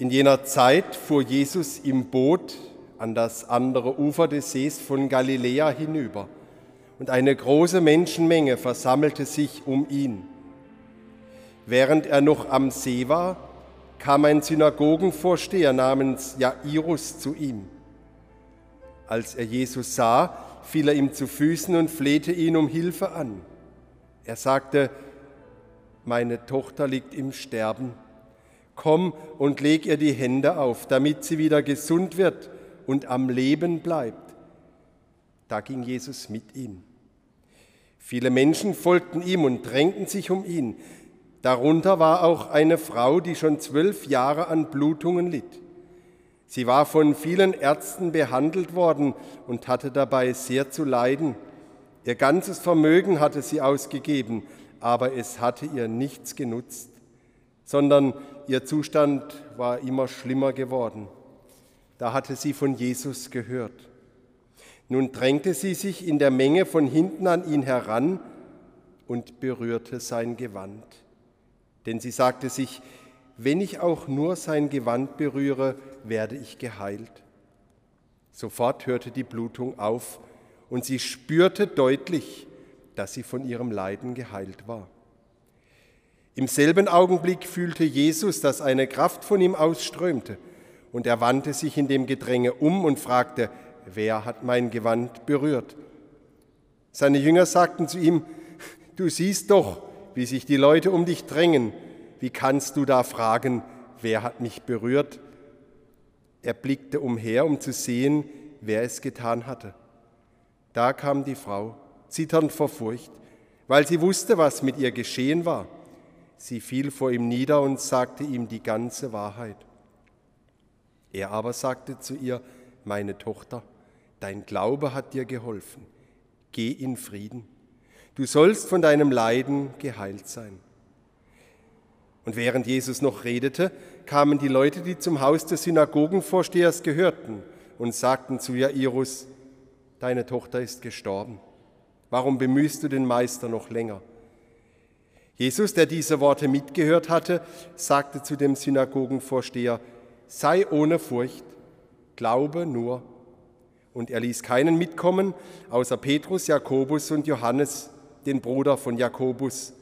In jener Zeit fuhr Jesus im Boot an das andere Ufer des Sees von Galiläa hinüber, und eine große Menschenmenge versammelte sich um ihn. Während er noch am See war, kam ein Synagogenvorsteher namens Jairus zu ihm. Als er Jesus sah, fiel er ihm zu Füßen und flehte ihn um Hilfe an. Er sagte, meine Tochter liegt im Sterben. Komm und leg ihr die Hände auf, damit sie wieder gesund wird und am Leben bleibt. Da ging Jesus mit ihm. Viele Menschen folgten ihm und drängten sich um ihn. Darunter war auch eine Frau, die schon zwölf Jahre an Blutungen litt. Sie war von vielen Ärzten behandelt worden und hatte dabei sehr zu leiden. Ihr ganzes Vermögen hatte sie ausgegeben, aber es hatte ihr nichts genutzt, sondern ihr Zustand war immer schlimmer geworden. Da hatte sie von Jesus gehört. Nun drängte sie sich in der Menge von hinten an ihn heran und berührte sein Gewand. Denn sie sagte sich, wenn ich auch nur sein Gewand berühre, werde ich geheilt. Sofort hörte die Blutung auf und sie spürte deutlich, dass sie von ihrem Leiden geheilt war. Im selben Augenblick fühlte Jesus, dass eine Kraft von ihm ausströmte, und er wandte sich in dem Gedränge um und fragte, wer hat mein Gewand berührt? Seine Jünger sagten zu ihm, du siehst doch, wie sich die Leute um dich drängen, wie kannst du da fragen, wer hat mich berührt? Er blickte umher, um zu sehen, wer es getan hatte. Da kam die Frau, zitternd vor Furcht, weil sie wusste, was mit ihr geschehen war. Sie fiel vor ihm nieder und sagte ihm die ganze Wahrheit. Er aber sagte zu ihr, meine Tochter, dein Glaube hat dir geholfen, geh in Frieden, du sollst von deinem Leiden geheilt sein. Und während Jesus noch redete, kamen die Leute, die zum Haus des Synagogenvorstehers gehörten, und sagten zu Jairus, deine Tochter ist gestorben. Warum bemühst du den Meister noch länger? Jesus, der diese Worte mitgehört hatte, sagte zu dem Synagogenvorsteher, sei ohne Furcht, glaube nur. Und er ließ keinen mitkommen, außer Petrus, Jakobus und Johannes, den Bruder von Jakobus.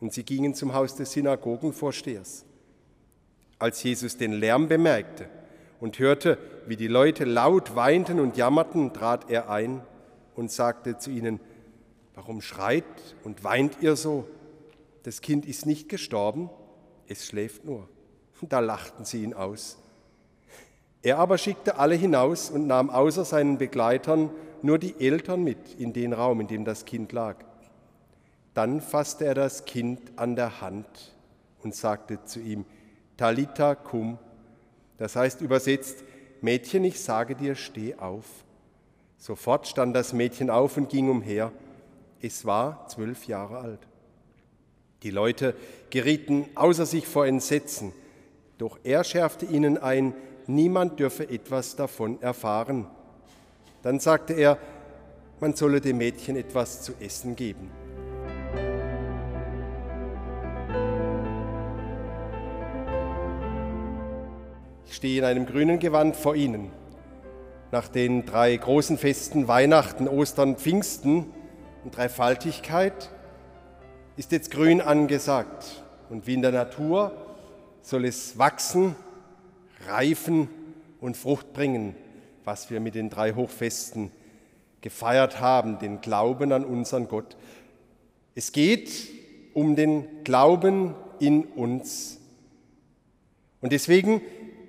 Und sie gingen zum Haus des Synagogenvorstehers. Als Jesus den Lärm bemerkte und hörte, wie die Leute laut weinten und jammerten, trat er ein und sagte zu ihnen, warum schreit und weint ihr so? Das Kind ist nicht gestorben, es schläft nur. Da lachten sie ihn aus. Er aber schickte alle hinaus und nahm außer seinen Begleitern nur die Eltern mit in den Raum, in dem das Kind lag. Dann fasste er das Kind an der Hand und sagte zu ihm, Talita cum, das heißt übersetzt, Mädchen, ich sage dir, steh auf. Sofort stand das Mädchen auf und ging umher. Es war zwölf Jahre alt. Die Leute gerieten außer sich vor Entsetzen. Doch er schärfte ihnen ein, niemand dürfe etwas davon erfahren. Dann sagte er, man solle dem Mädchen etwas zu essen geben. Ich stehe in einem grünen Gewand vor Ihnen. Nach den drei großen Festen Weihnachten, Ostern, Pfingsten und Dreifaltigkeit ist jetzt Grün angesagt. Und wie in der Natur soll es wachsen, reifen und Frucht bringen, was wir mit den drei Hochfesten gefeiert haben, den Glauben an unseren Gott. Es geht um den Glauben in uns. Und deswegen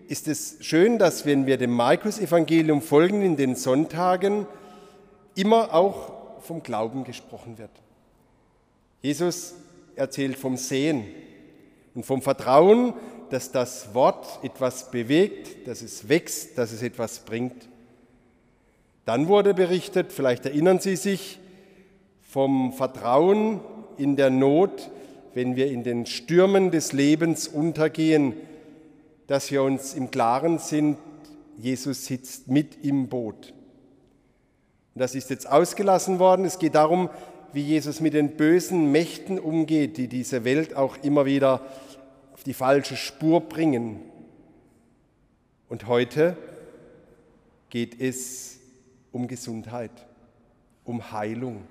ist es schön, dass wenn wir dem Markus-Evangelium folgen in den Sonntagen, immer auch vom Glauben gesprochen wird. Jesus erzählt vom Sehen und vom Vertrauen, dass das Wort etwas bewegt, dass es wächst, dass es etwas bringt. Dann wurde berichtet, vielleicht erinnern Sie sich, vom Vertrauen in der Not, wenn wir in den Stürmen des Lebens untergehen, dass wir uns im Klaren sind, Jesus sitzt mit im Boot. Und das ist jetzt ausgelassen worden. Es geht darum, wie Jesus mit den bösen Mächten umgeht, die diese Welt auch immer wieder auf die falsche Spur bringen. Und heute geht es um Gesundheit, um Heilung.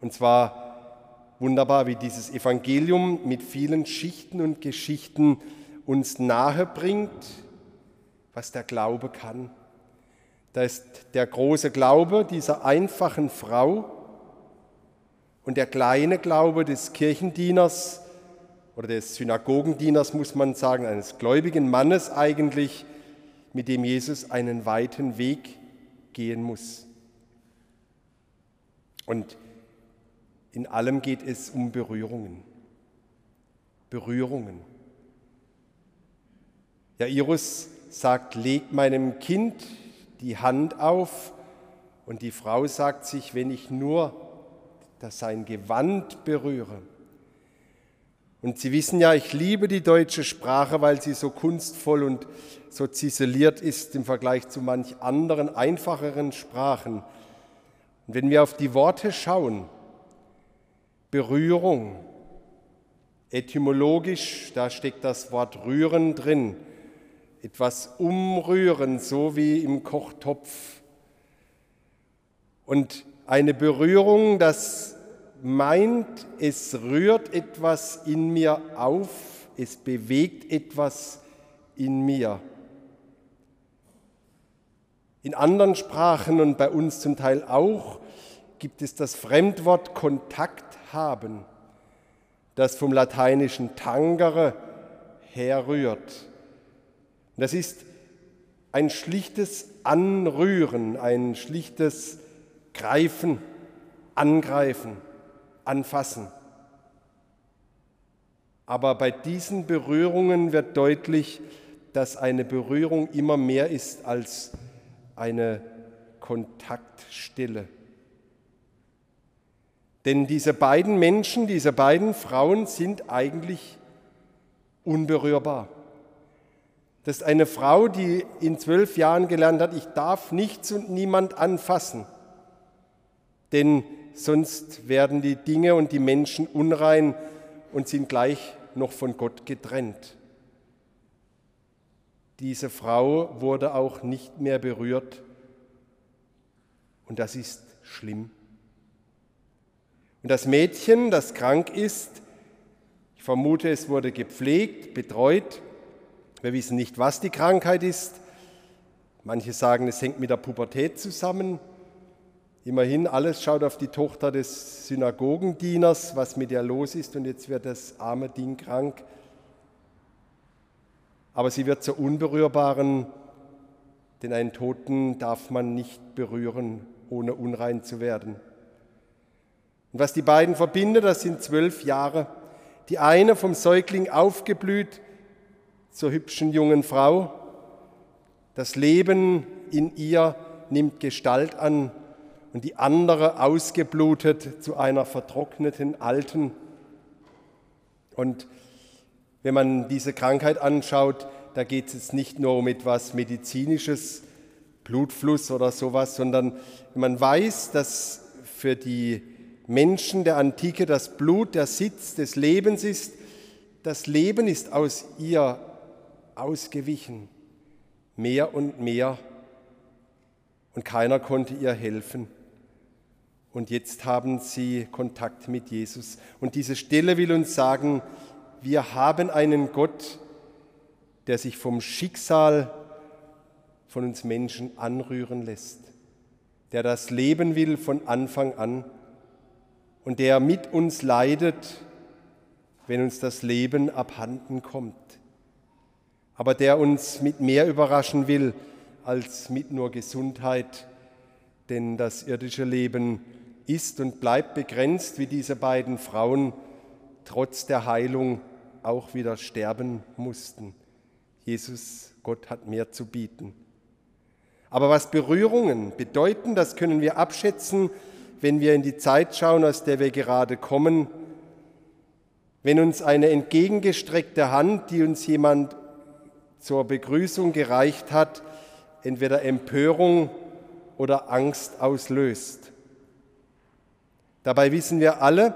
Und zwar wunderbar, wie dieses Evangelium mit vielen Schichten und Geschichten uns nahe bringt, was der Glaube kann. Da ist der große Glaube dieser einfachen Frau und der kleine Glaube des Kirchendieners oder des Synagogendieners, muss man sagen, eines gläubigen Mannes eigentlich, mit dem Jesus einen weiten Weg gehen muss. Und in allem geht es um Berührungen. Berührungen. Jairus sagt, leg meinem Kind die Hand auf und die Frau sagt sich, wenn ich nur das sein Gewand berühre. Und Sie wissen ja, ich liebe die deutsche Sprache, weil sie so kunstvoll und so ziseliert ist im Vergleich zu manch anderen einfacheren Sprachen. Und wenn wir auf die Worte schauen, Berührung, etymologisch, da steckt das Wort rühren drin, etwas umrühren, so wie im Kochtopf. Und eine Berührung, das meint, es rührt etwas in mir auf, es bewegt etwas in mir. In anderen Sprachen und bei uns zum Teil auch gibt es das Fremdwort Kontakt haben, das vom lateinischen tangere herrührt. Das ist ein schlichtes Anrühren, ein schlichtes Greifen, Angreifen, Anfassen. Aber bei diesen Berührungen wird deutlich, dass eine Berührung immer mehr ist als eine Kontaktstille. Denn diese beiden Menschen, diese beiden Frauen sind eigentlich unberührbar. Das ist eine Frau, die in zwölf Jahren gelernt hat, ich darf nichts und niemand anfassen, denn sonst werden die Dinge und die Menschen unrein und sind gleich noch von Gott getrennt. Diese Frau wurde auch nicht mehr berührt und das ist schlimm. Und das Mädchen, das krank ist, ich vermute, es wurde gepflegt, betreut, wir wissen nicht, was die Krankheit ist. Manche sagen, es hängt mit der Pubertät zusammen. Immerhin, alles schaut auf die Tochter des Synagogendieners, was mit ihr los ist, und jetzt wird das arme Ding krank. Aber sie wird zur Unberührbaren, denn einen Toten darf man nicht berühren, ohne unrein zu werden. Und was die beiden verbindet, das sind zwölf Jahre. Die eine vom Säugling aufgeblüht, zur hübschen jungen Frau. Das Leben in ihr nimmt Gestalt an und die andere ausgeblutet zu einer vertrockneten Alten. Und wenn man diese Krankheit anschaut, da geht es nicht nur um etwas Medizinisches, Blutfluss oder sowas, sondern man weiß, dass für die Menschen der Antike das Blut der Sitz des Lebens ist. Das Leben ist aus ihr ausgewichen, mehr und mehr, und keiner konnte ihr helfen. Und jetzt haben sie Kontakt mit Jesus. Und diese Stelle will uns sagen, wir haben einen Gott, der sich vom Schicksal von uns Menschen anrühren lässt, der das Leben will von Anfang an und der mit uns leidet, wenn uns das Leben abhanden kommt aber der uns mit mehr überraschen will als mit nur Gesundheit, denn das irdische Leben ist und bleibt begrenzt, wie diese beiden Frauen trotz der Heilung auch wieder sterben mussten. Jesus, Gott hat mehr zu bieten. Aber was Berührungen bedeuten, das können wir abschätzen, wenn wir in die Zeit schauen, aus der wir gerade kommen. Wenn uns eine entgegengestreckte Hand, die uns jemand zur Begrüßung gereicht hat, entweder Empörung oder Angst auslöst. Dabei wissen wir alle,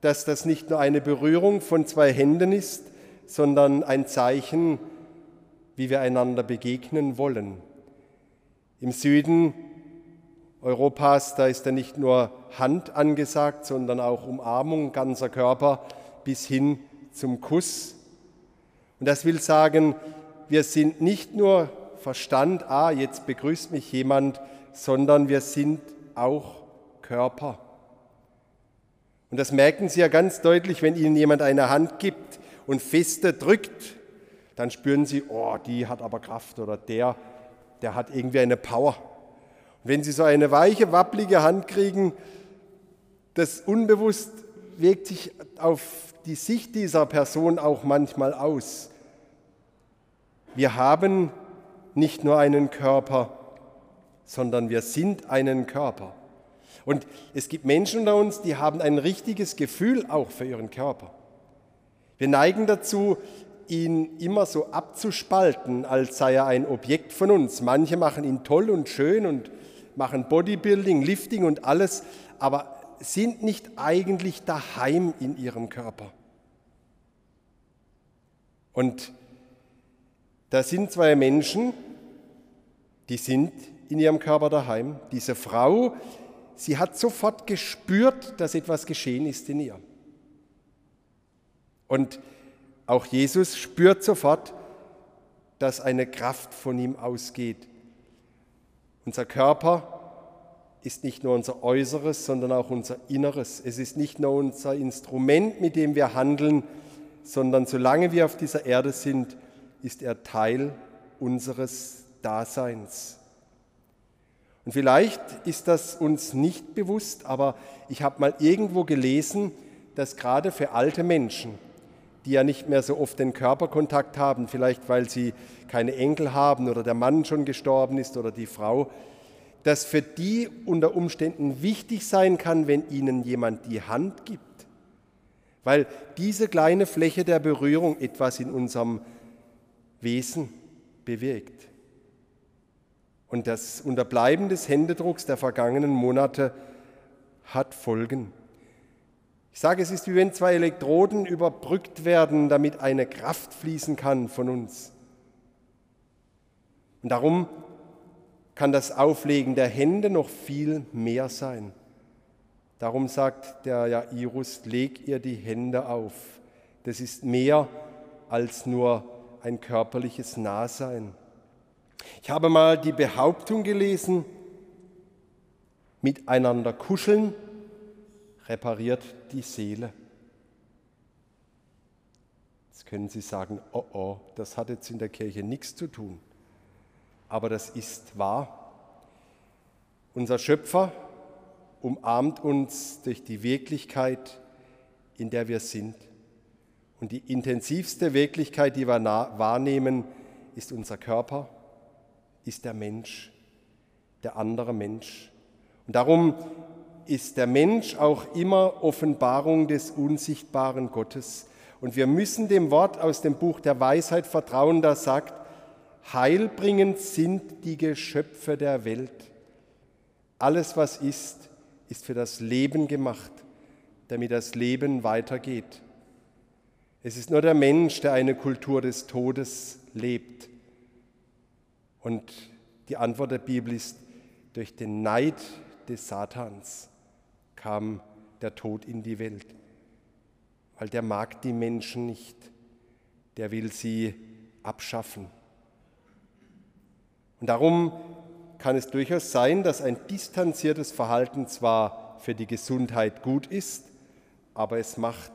dass das nicht nur eine Berührung von zwei Händen ist, sondern ein Zeichen wie wir einander begegnen wollen. Im Süden Europas, da ist ja nicht nur Hand angesagt, sondern auch Umarmung ganzer Körper bis hin zum Kuss. Und das will sagen, wir sind nicht nur Verstand, ah, jetzt begrüßt mich jemand, sondern wir sind auch Körper. Und das merken Sie ja ganz deutlich, wenn Ihnen jemand eine Hand gibt und feste drückt, dann spüren Sie, oh, die hat aber Kraft oder der, der hat irgendwie eine Power. Und wenn Sie so eine weiche, wapplige Hand kriegen, das unbewusst wirkt sich auf die Sicht dieser Person auch manchmal aus. Wir haben nicht nur einen Körper, sondern wir sind einen Körper. Und es gibt Menschen unter uns, die haben ein richtiges Gefühl auch für ihren Körper. Wir neigen dazu, ihn immer so abzuspalten, als sei er ein Objekt von uns. Manche machen ihn toll und schön und machen Bodybuilding, Lifting und alles, aber sind nicht eigentlich daheim in ihrem Körper. Und da sind zwei Menschen, die sind in ihrem Körper daheim. Diese Frau, sie hat sofort gespürt, dass etwas geschehen ist in ihr. Und auch Jesus spürt sofort, dass eine Kraft von ihm ausgeht. Unser Körper ist nicht nur unser Äußeres, sondern auch unser Inneres. Es ist nicht nur unser Instrument, mit dem wir handeln, sondern solange wir auf dieser Erde sind, ist er Teil unseres Daseins. Und vielleicht ist das uns nicht bewusst, aber ich habe mal irgendwo gelesen, dass gerade für alte Menschen, die ja nicht mehr so oft den Körperkontakt haben, vielleicht weil sie keine Enkel haben oder der Mann schon gestorben ist oder die Frau, dass für die unter Umständen wichtig sein kann, wenn ihnen jemand die Hand gibt. Weil diese kleine Fläche der Berührung etwas in unserem Wesen bewirkt. Und das Unterbleiben des Händedrucks der vergangenen Monate hat Folgen. Ich sage, es ist wie wenn zwei Elektroden überbrückt werden, damit eine Kraft fließen kann von uns. Und darum kann das Auflegen der Hände noch viel mehr sein. Darum sagt der Jairus, leg ihr die Hände auf. Das ist mehr als nur ein körperliches Nahsein. Ich habe mal die Behauptung gelesen, miteinander kuscheln repariert die Seele. Jetzt können Sie sagen, oh oh, das hat jetzt in der Kirche nichts zu tun. Aber das ist wahr. Unser Schöpfer umarmt uns durch die Wirklichkeit, in der wir sind. Und die intensivste Wirklichkeit, die wir wahrnehmen, ist unser Körper, ist der Mensch, der andere Mensch. Und darum ist der Mensch auch immer Offenbarung des unsichtbaren Gottes. Und wir müssen dem Wort aus dem Buch der Weisheit vertrauen, das sagt, heilbringend sind die Geschöpfe der Welt. Alles, was ist, ist für das Leben gemacht, damit das Leben weitergeht. Es ist nur der Mensch, der eine Kultur des Todes lebt. Und die Antwort der Bibel ist, durch den Neid des Satans kam der Tod in die Welt, weil der mag die Menschen nicht, der will sie abschaffen. Und darum kann es durchaus sein, dass ein distanziertes Verhalten zwar für die Gesundheit gut ist, aber es macht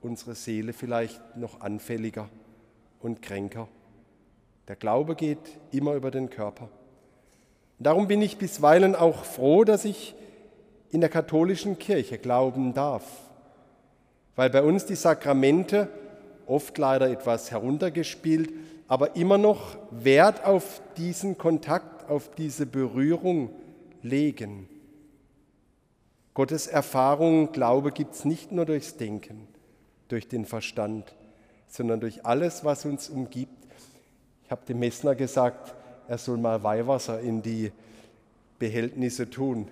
unsere Seele vielleicht noch anfälliger und kränker. Der Glaube geht immer über den Körper. Darum bin ich bisweilen auch froh, dass ich in der katholischen Kirche glauben darf, weil bei uns die Sakramente oft leider etwas heruntergespielt, aber immer noch Wert auf diesen Kontakt, auf diese Berührung legen. Gottes Erfahrung, Glaube gibt es nicht nur durchs Denken, durch den Verstand, sondern durch alles, was uns umgibt, ich habe dem Messner gesagt, er soll mal Weihwasser in die Behältnisse tun.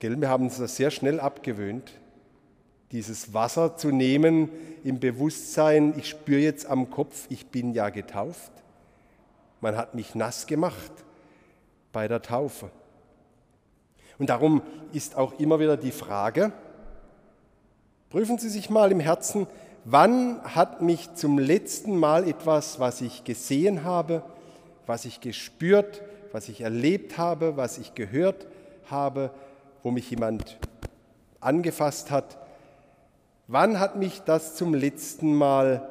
Gell, wir haben uns das sehr schnell abgewöhnt. dieses Wasser zu nehmen im Bewusstsein, ich spüre jetzt am Kopf, ich bin ja getauft. Man hat mich nass gemacht bei der Taufe. Und darum ist auch immer wieder die Frage, prüfen Sie sich mal im Herzen, wann hat mich zum letzten Mal etwas, was ich gesehen habe, was ich gespürt, was ich erlebt habe, was ich gehört habe, wo mich jemand angefasst hat, wann hat mich das zum letzten Mal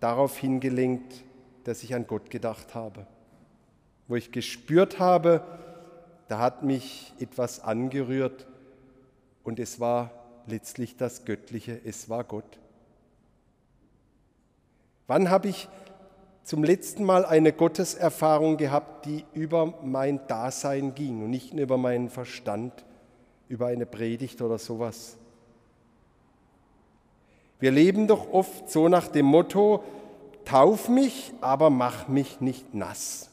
darauf hingelenkt, dass ich an Gott gedacht habe? Wo ich gespürt habe, da hat mich etwas angerührt und es war letztlich das Göttliche, es war Gott. Wann habe ich zum letzten Mal eine Gotteserfahrung gehabt, die über mein Dasein ging und nicht nur über meinen Verstand, über eine Predigt oder sowas? Wir leben doch oft so nach dem Motto, tauf mich, aber mach mich nicht nass.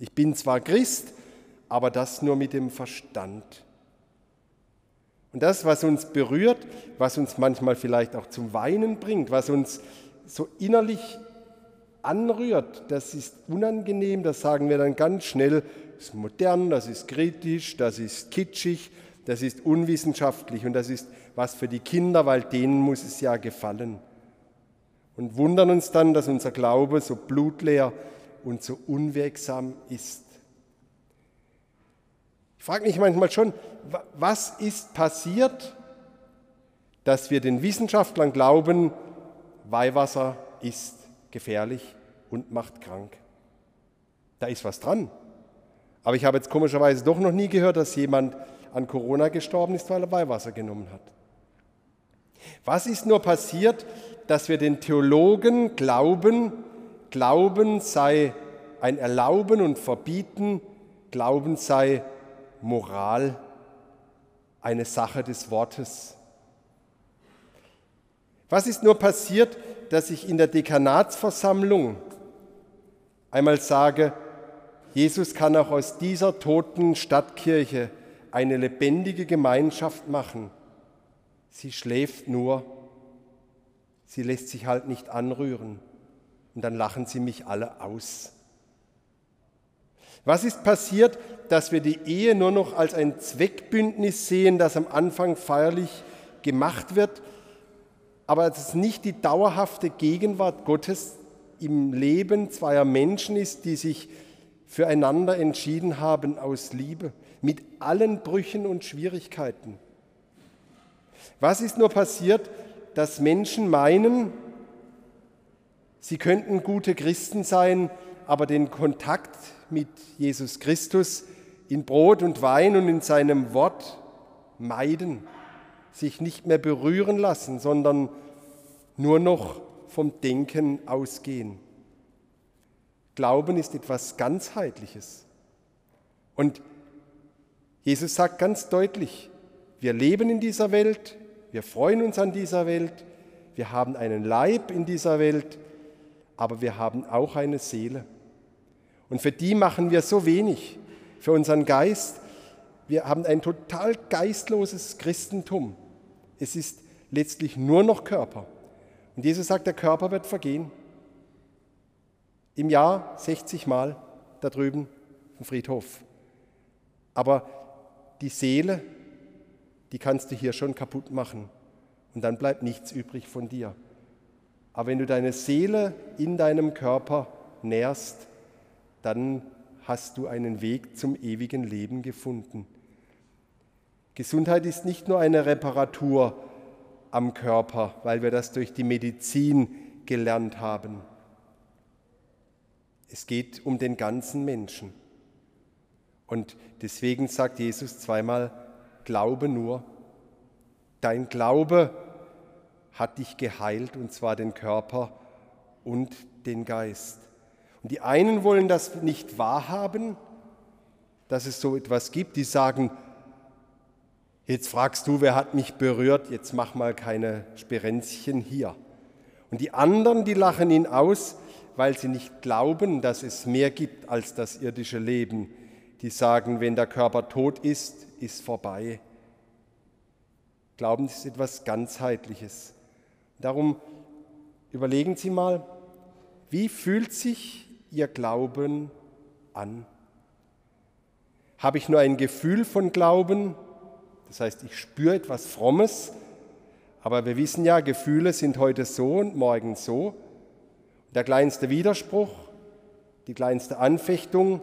Ich bin zwar Christ, aber das nur mit dem Verstand. Und das, was uns berührt, was uns manchmal vielleicht auch zum Weinen bringt, was uns so innerlich anrührt, das ist unangenehm, das sagen wir dann ganz schnell, das ist modern, das ist kritisch, das ist kitschig, das ist unwissenschaftlich und das ist was für die Kinder, weil denen muss es ja gefallen. Und wundern uns dann, dass unser Glaube so blutleer und so unwirksam ist. Ich frage mich manchmal schon, was ist passiert, dass wir den Wissenschaftlern glauben, Weihwasser ist gefährlich und macht krank. Da ist was dran. Aber ich habe jetzt komischerweise doch noch nie gehört, dass jemand an Corona gestorben ist, weil er Weihwasser genommen hat. Was ist nur passiert, dass wir den Theologen glauben, Glauben sei ein Erlauben und Verbieten, Glauben sei Moral eine Sache des Wortes. Was ist nur passiert, dass ich in der Dekanatsversammlung einmal sage, Jesus kann auch aus dieser toten Stadtkirche eine lebendige Gemeinschaft machen. Sie schläft nur, sie lässt sich halt nicht anrühren. Und dann lachen sie mich alle aus. Was ist passiert, dass wir die Ehe nur noch als ein Zweckbündnis sehen, das am Anfang feierlich gemacht wird, aber dass es nicht die dauerhafte Gegenwart Gottes im Leben zweier Menschen ist, die sich füreinander entschieden haben aus Liebe, mit allen Brüchen und Schwierigkeiten. Was ist nur passiert, dass Menschen meinen, sie könnten gute Christen sein, aber den Kontakt mit Jesus Christus in Brot und Wein und in seinem Wort meiden, sich nicht mehr berühren lassen, sondern nur noch vom Denken ausgehen. Glauben ist etwas ganzheitliches. Und Jesus sagt ganz deutlich, wir leben in dieser Welt, wir freuen uns an dieser Welt, wir haben einen Leib in dieser Welt, aber wir haben auch eine Seele. Und für die machen wir so wenig, für unseren Geist. Wir haben ein total geistloses Christentum. Es ist letztlich nur noch Körper. Und Jesus sagt, der Körper wird vergehen. Im Jahr 60 Mal da drüben im Friedhof. Aber die Seele, die kannst du hier schon kaputt machen. Und dann bleibt nichts übrig von dir. Aber wenn du deine Seele in deinem Körper nährst, dann hast du einen Weg zum ewigen Leben gefunden. Gesundheit ist nicht nur eine Reparatur am Körper, weil wir das durch die Medizin gelernt haben. Es geht um den ganzen Menschen. Und deswegen sagt Jesus zweimal, Glaube nur. Dein Glaube hat dich geheilt, und zwar den Körper und den Geist. Und die einen wollen das nicht wahrhaben, dass es so etwas gibt, die sagen, jetzt fragst du, wer hat mich berührt, jetzt mach mal keine Sperenzchen hier. Und die anderen, die lachen ihn aus, weil sie nicht glauben, dass es mehr gibt als das irdische Leben. Die sagen, wenn der Körper tot ist, ist vorbei. Glauben ist etwas ganzheitliches. Darum überlegen Sie mal, wie fühlt sich Ihr Glauben an? Habe ich nur ein Gefühl von Glauben? Das heißt, ich spüre etwas Frommes, aber wir wissen ja, Gefühle sind heute so und morgen so. Der kleinste Widerspruch, die kleinste Anfechtung,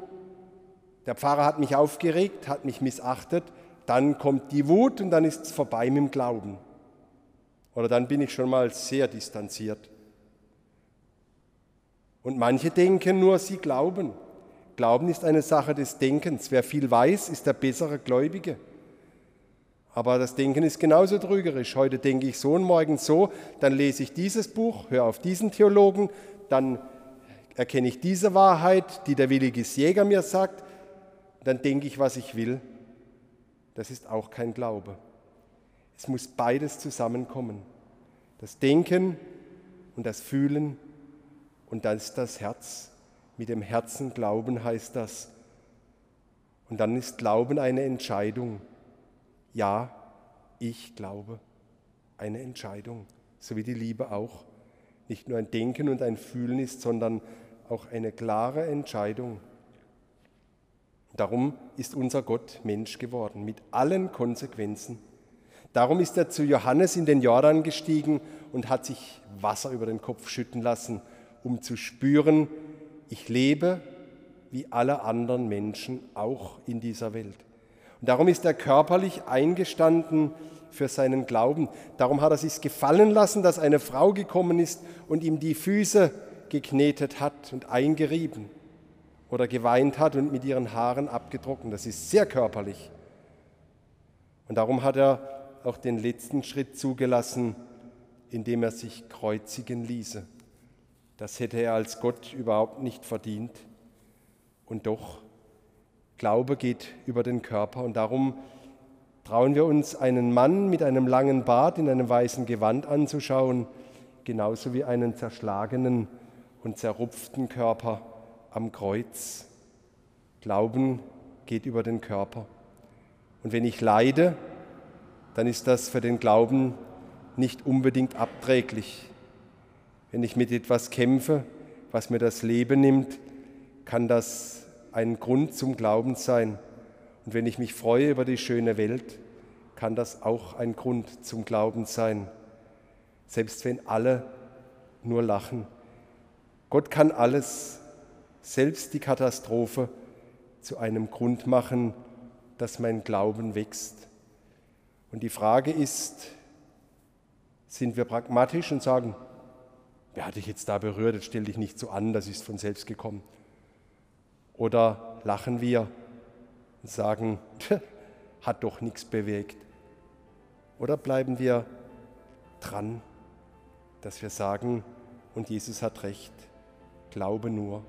der Pfarrer hat mich aufgeregt, hat mich missachtet, dann kommt die Wut und dann ist es vorbei mit dem Glauben. Oder dann bin ich schon mal sehr distanziert. Und manche denken nur, sie glauben. Glauben ist eine Sache des Denkens. Wer viel weiß, ist der bessere Gläubige. Aber das Denken ist genauso trügerisch. Heute denke ich so und morgen so, dann lese ich dieses Buch, höre auf diesen Theologen, dann erkenne ich diese Wahrheit, die der willige Jäger mir sagt, dann denke ich, was ich will. Das ist auch kein Glaube. Es muss beides zusammenkommen. Das Denken und das Fühlen und dann ist das Herz. Mit dem Herzen glauben heißt das. Und dann ist Glauben eine Entscheidung ja, ich glaube, eine Entscheidung, so wie die Liebe auch nicht nur ein Denken und ein Fühlen ist, sondern auch eine klare Entscheidung. Darum ist unser Gott Mensch geworden, mit allen Konsequenzen. Darum ist er zu Johannes in den Jordan gestiegen und hat sich Wasser über den Kopf schütten lassen, um zu spüren, ich lebe wie alle anderen Menschen auch in dieser Welt. Und darum ist er körperlich eingestanden für seinen Glauben. Darum hat er sich gefallen lassen, dass eine Frau gekommen ist und ihm die Füße geknetet hat und eingerieben oder geweint hat und mit ihren Haaren abgetrocknet. Das ist sehr körperlich. Und darum hat er auch den letzten Schritt zugelassen, indem er sich kreuzigen ließe. Das hätte er als Gott überhaupt nicht verdient. Und doch Glaube geht über den Körper und darum trauen wir uns einen Mann mit einem langen Bart in einem weißen Gewand anzuschauen, genauso wie einen zerschlagenen und zerrupften Körper am Kreuz. Glauben geht über den Körper. Und wenn ich leide, dann ist das für den Glauben nicht unbedingt abträglich. Wenn ich mit etwas kämpfe, was mir das Leben nimmt, kann das ein Grund zum Glauben sein. Und wenn ich mich freue über die schöne Welt, kann das auch ein Grund zum Glauben sein. Selbst wenn alle nur lachen. Gott kann alles, selbst die Katastrophe, zu einem Grund machen, dass mein Glauben wächst. Und die Frage ist, sind wir pragmatisch und sagen, wer hat dich jetzt da berührt, jetzt stell dich nicht so an, das ist von selbst gekommen. Oder lachen wir und sagen, hat doch nichts bewegt? Oder bleiben wir dran, dass wir sagen, und Jesus hat recht, glaube nur.